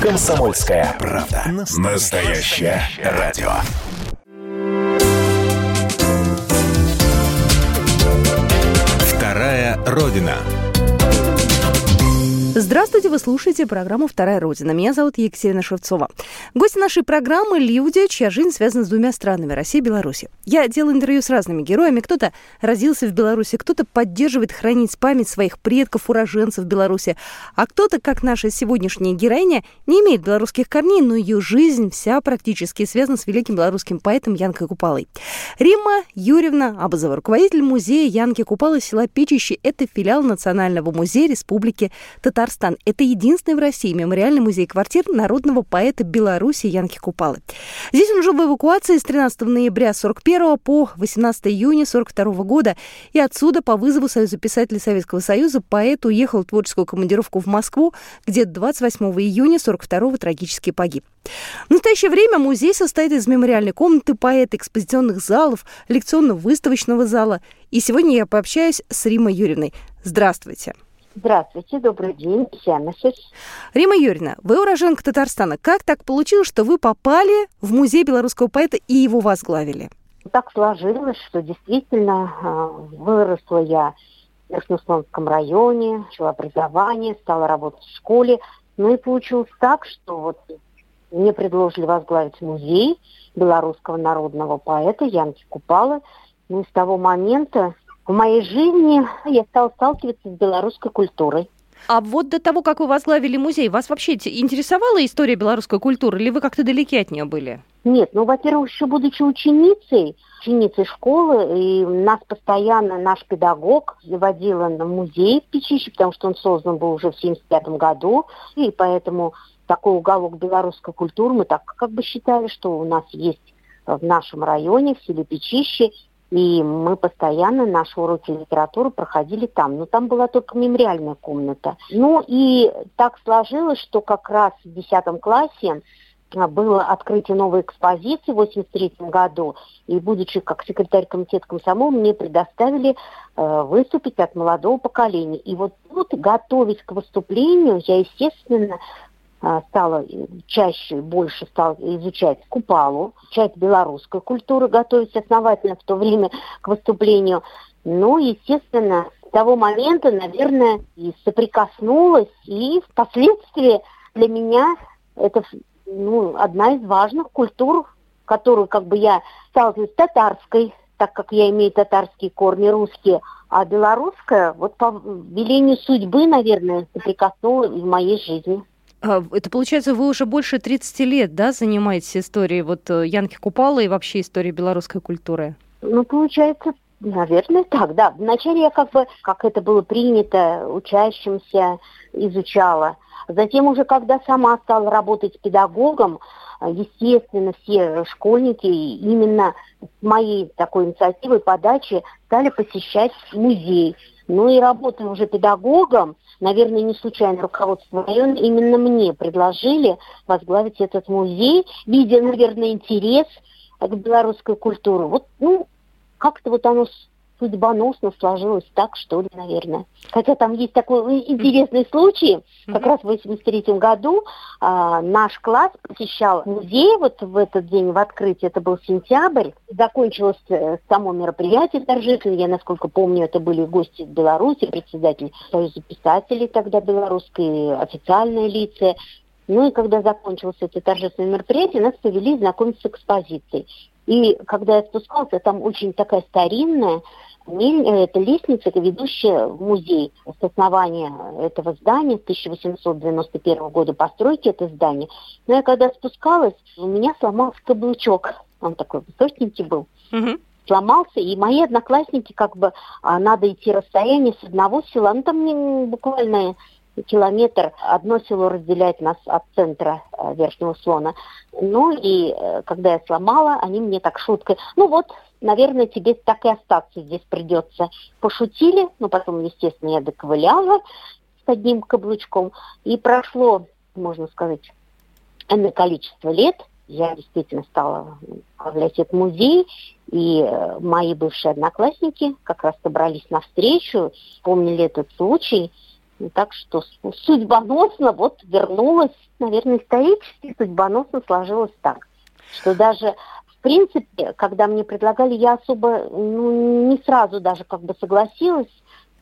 Комсомольская правда. Настоящее радио. Вторая Родина. Здравствуйте, вы слушаете программу «Вторая Родина». Меня зовут Екатерина Шевцова. Гости нашей программы – люди, чья жизнь связана с двумя странами – Россией и Беларусью. Я делаю интервью с разными героями. Кто-то родился в Беларуси, кто-то поддерживает хранить память своих предков, уроженцев Беларуси, а кто-то, как наша сегодняшняя героиня, не имеет белорусских корней, но ее жизнь вся практически связана с великим белорусским поэтом Янкой Купалой. Римма Юрьевна Абазова, руководитель музея Янки Купалы села Печищи. Это филиал Национального музея Республики Татарстан. Татарстан. Это единственный в России мемориальный музей квартир народного поэта Беларуси Янки Купалы. Здесь он жил в эвакуации с 13 ноября 41 по 18 июня 42 года. И отсюда по вызову Союза писателей Советского Союза поэт уехал в творческую командировку в Москву, где 28 июня 42 трагически погиб. В настоящее время музей состоит из мемориальной комнаты поэта, экспозиционных залов, лекционно-выставочного зала. И сегодня я пообщаюсь с Римой Юрьевной. Здравствуйте. Здравствуйте, добрый день, Сямасис. Рима Юрьевна, вы уроженка Татарстана. Как так получилось, что вы попали в музей белорусского поэта и его возглавили? Так сложилось, что действительно а, выросла я в Верхнеуслонском районе, начала образование, стала работать в школе. Ну и получилось так, что вот мне предложили возглавить музей белорусского народного поэта Янки Купалы. Ну и с того момента в моей жизни я стала сталкиваться с белорусской культурой. А вот до того, как вы возглавили музей, вас вообще интересовала история белорусской культуры, или вы как-то далеки от нее были? Нет, ну, во-первых, еще будучи ученицей, ученицей школы, и нас постоянно наш педагог водил на музей в Печище, потому что он создан был уже в 1975 году, и поэтому такой уголок белорусской культуры мы так как бы считали, что у нас есть в нашем районе, в селе Печище, и мы постоянно наши уроки литературы проходили там. Но там была только мемориальная комната. Ну и так сложилось, что как раз в 10 классе а, было открытие новой экспозиции в 83 году, и будучи как секретарь комитета комсомола, мне предоставили э, выступить от молодого поколения. И вот тут, готовясь к выступлению, я, естественно, стала чаще, больше стала изучать Купалу, часть белорусской культуры, готовить основательно в то время к выступлению. Ну, естественно, с того момента, наверное, и соприкоснулась, и впоследствии для меня это ну, одна из важных культур, которую как бы я сталкиваюсь с татарской, так как я имею татарские корни русские, а белорусская вот по велению судьбы, наверное, соприкоснулась в моей жизни. А, это получается, вы уже больше 30 лет, да, занимаетесь историей вот э, Янки Купала и вообще историей белорусской культуры? Ну, получается, наверное, так, да. Вначале я как бы, как это было принято, учащимся изучала. Затем уже, когда сама стала работать педагогом, естественно, все школьники именно с моей такой инициативой подачи стали посещать музей. Ну и работая уже педагогом, наверное, не случайно руководство района именно мне предложили возглавить этот музей, видя, наверное, интерес к белорусской культуре. Вот, ну, как-то вот оно судьбоносно сложилось так, что ли, наверное. Хотя там есть такой интересный случай. Как раз в 83 году а, наш класс посещал музей вот в этот день, в открытии, это был сентябрь. Закончилось э, само мероприятие торжественно. Я, насколько помню, это были гости из Беларуси, председатель Союза писателей тогда белорусской, официальные лица. Ну и когда закончилось это торжественное мероприятие, нас повели знакомиться с экспозицией. И когда я спускалась, там очень такая старинная, Э, это лестница, ведущая в музей. С основания этого здания, с 1891 года постройки это здание. Но я когда спускалась, у меня сломался каблучок. Он такой высокенький был. Угу. Сломался, и мои одноклассники, как бы, а, надо идти расстояние с одного села, ну там не, буквально километр, одно село разделяет нас от центра э, Верхнего Слона. Ну и э, когда я сломала, они мне так шуткой, ну вот, наверное, тебе так и остаться здесь придется. Пошутили, но потом, естественно, я доковыляла с одним каблучком. И прошло, можно сказать, энное количество лет. Я действительно стала управлять этот музей, и э, мои бывшие одноклассники как раз собрались на встречу, помнили этот случай, Так что судьбоносно вот вернулась, наверное, исторически судьбоносно сложилось так, что даже в принципе, когда мне предлагали, я особо ну, не сразу даже как бы согласилась,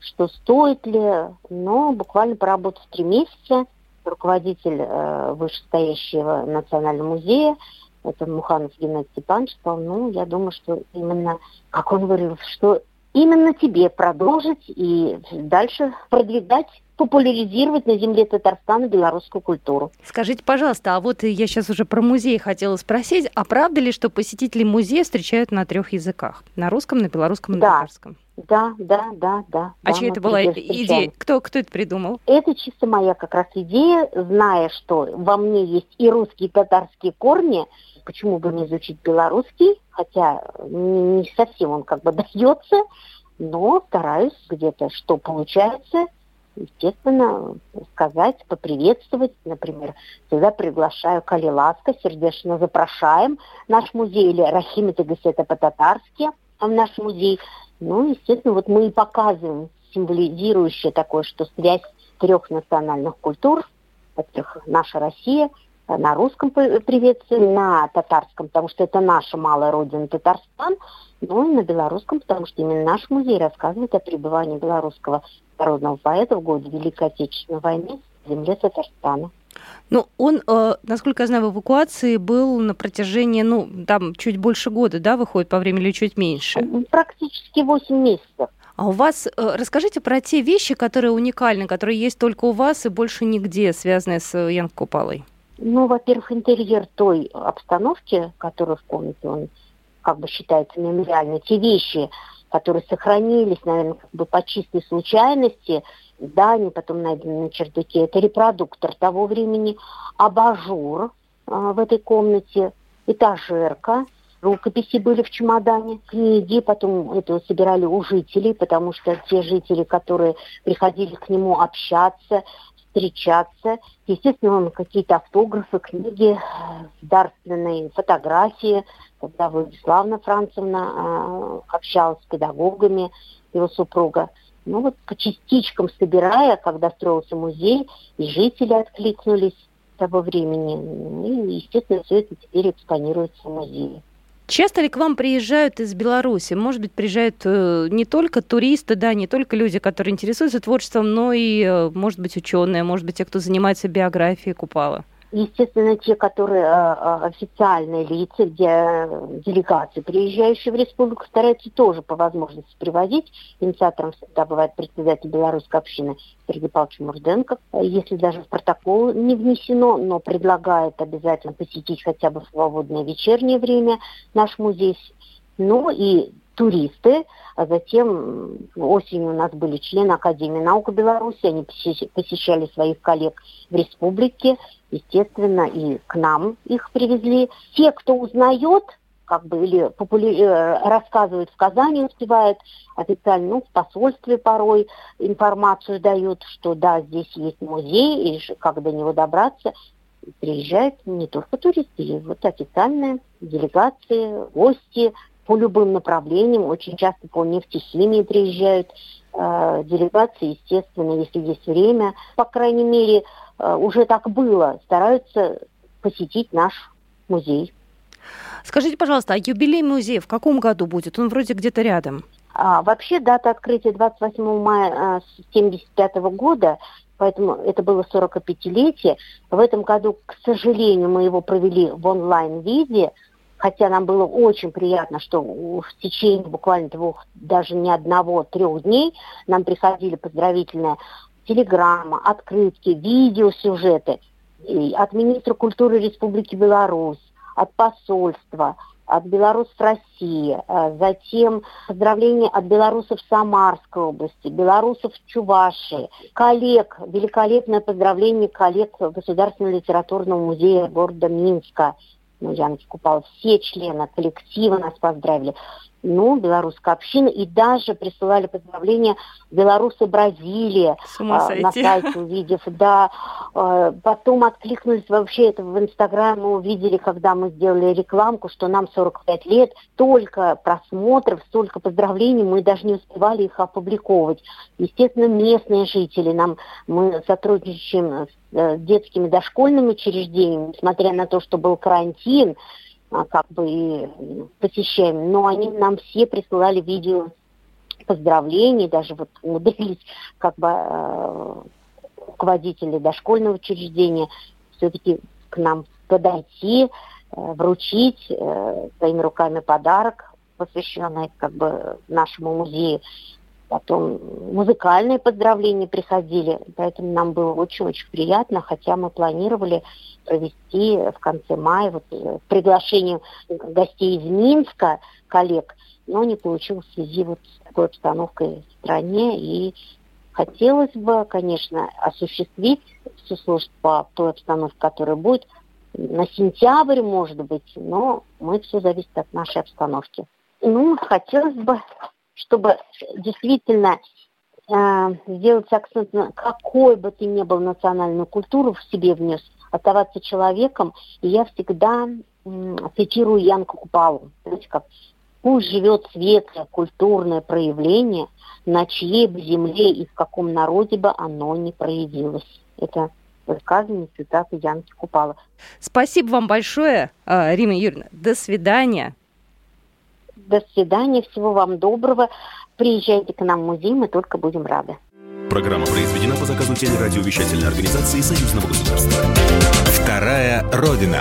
что стоит ли, но буквально поработав три месяца, руководитель э, вышестоящего национального музея, это Муханов Геннадий Степанович, сказал, ну, я думаю, что именно, как он говорил, что именно тебе продолжить и дальше продвигать популяризировать на земле Татарстана белорусскую культуру. Скажите, пожалуйста, а вот я сейчас уже про музей хотела спросить, а правда ли, что посетители музея встречают на трех языках? На русском, на белорусском, на да. татарском? Да, да, да, да. А да, чья это была идея? Кто, кто это придумал? Это чисто моя как раз идея, зная, что во мне есть и русские, и татарские корни, почему бы не изучить белорусский, хотя не, не совсем он как бы дается, но стараюсь где-то, что получается, естественно, сказать, поприветствовать. Например, всегда приглашаю Калиласка, сердечно запрошаем наш музей, или Рахимита Гасета по-татарски в наш музей. Ну, естественно, вот мы и показываем символизирующее такое, что связь трех национальных культур, во-первых, наша Россия – на русском приветствуем, на татарском, потому что это наша малая родина Татарстан, ну и на белорусском, потому что именно наш музей рассказывает о пребывании белорусского народного поэта в годы Великой Отечественной войны в земле Татарстана. Ну, он, э, насколько я знаю, в эвакуации был на протяжении, ну, там чуть больше года, да, выходит по времени или чуть меньше? Практически 8 месяцев. А у вас, э, расскажите про те вещи, которые уникальны, которые есть только у вас и больше нигде, связанные с Ян Купалой. Ну, во-первых, интерьер той обстановки, которая в комнате, он как бы считается мемориальной. Те вещи, которые сохранились, наверное, как бы по чистой случайности, да, они потом найдены на чердаке, это репродуктор того времени, абажур а, в этой комнате, этажерка, рукописи были в чемодане, книги, потом это собирали у жителей, потому что те жители, которые приходили к нему общаться, встречаться. Естественно, он какие-то автографы, книги, дарственные фотографии, когда Владиславна Францевна э, общалась с педагогами его супруга. Ну вот по частичкам собирая, когда строился музей, и жители откликнулись того времени. Ну, и, естественно, все это теперь экспонируется в музее. Часто ли к вам приезжают из Беларуси? Может быть, приезжают э, не только туристы, да, не только люди, которые интересуются творчеством, но и, э, может быть, ученые, может быть, те, кто занимается биографией Купала? Естественно, те, которые э, официальные лица, где делегации, приезжающие в республику, стараются тоже по возможности привозить. Инициатором всегда бывает председатель белорусской общины Сергей Павлович Мурденко. Если даже в протокол не внесено, но предлагает обязательно посетить хотя бы в свободное вечернее время наш музей. Ну и туристы, а затем осенью у нас были члены Академии наук Беларуси, они посещали своих коллег в республике, естественно, и к нам их привезли. Те, кто узнает, как бы, или популя... Э, рассказывают в Казани, успевают официально, ну, в посольстве порой информацию дают, что да, здесь есть музей, и как до него добраться. Приезжают не только туристы, и вот официальные делегации, гости, по любым направлениям, очень часто по нефтехимии приезжают э, делегации, естественно, если есть время. По крайней мере, э, уже так было, стараются посетить наш музей. Скажите, пожалуйста, а юбилей музея в каком году будет? Он вроде где-то рядом. А, вообще дата открытия 28 мая 1975 э, года, поэтому это было 45-летие. В этом году, к сожалению, мы его провели в онлайн-виде, хотя нам было очень приятно, что в течение буквально двух, даже не одного, трех дней нам приходили поздравительные телеграммы, открытки, видеосюжеты от министра культуры Республики Беларусь, от посольства, от белорусов России, а затем поздравления от белорусов Самарской области, белорусов Чувашии, коллег, великолепное поздравление коллег Государственного литературного музея города Минска – ну, Яночка Купала, все члены коллектива нас поздравили. Ну, белорусская община, и даже присылали поздравления белорусы Бразилии а, на сайте, увидев, да. А, потом откликнулись вообще это в Инстаграм, мы увидели, когда мы сделали рекламку, что нам 45 лет, столько просмотров, столько поздравлений, мы даже не успевали их опубликовать. Естественно, местные жители, нам мы сотрудничаем с э, детскими дошкольными учреждениями, несмотря на то, что был карантин, как бы и посещаем, но они нам все присылали видео поздравлений, даже вот умудрились как бы э, руководители дошкольного учреждения все-таки к нам подойти, э, вручить э, своими руками подарок, посвященный как бы нашему музею. Потом музыкальные поздравления приходили, поэтому нам было очень-очень приятно, хотя мы планировали провести в конце мая вот, э, приглашение гостей из Минска, коллег, но не получилось в связи вот с такой обстановкой в стране. И хотелось бы, конечно, осуществить всю службу по той обстановке, которая будет на сентябрь, может быть, но мы все зависит от нашей обстановки. Ну, хотелось бы чтобы действительно э, сделать акцент на какой бы ты ни был национальную культуру в себе внес, оставаться человеком. И я всегда э, цитирую Янку Купалу. Знаете, как Пусть живет светлое культурное проявление, на чьей бы земле и в каком народе бы оно не проявилось. Это высказывание цитаты Янки Купала. Спасибо вам большое, э, Рима Юрьевна. До свидания. До свидания, всего вам доброго. Приезжайте к нам в музей, мы только будем рады. Программа произведена по заказу телерадиовещательной организации Союзного государства. Вторая Родина.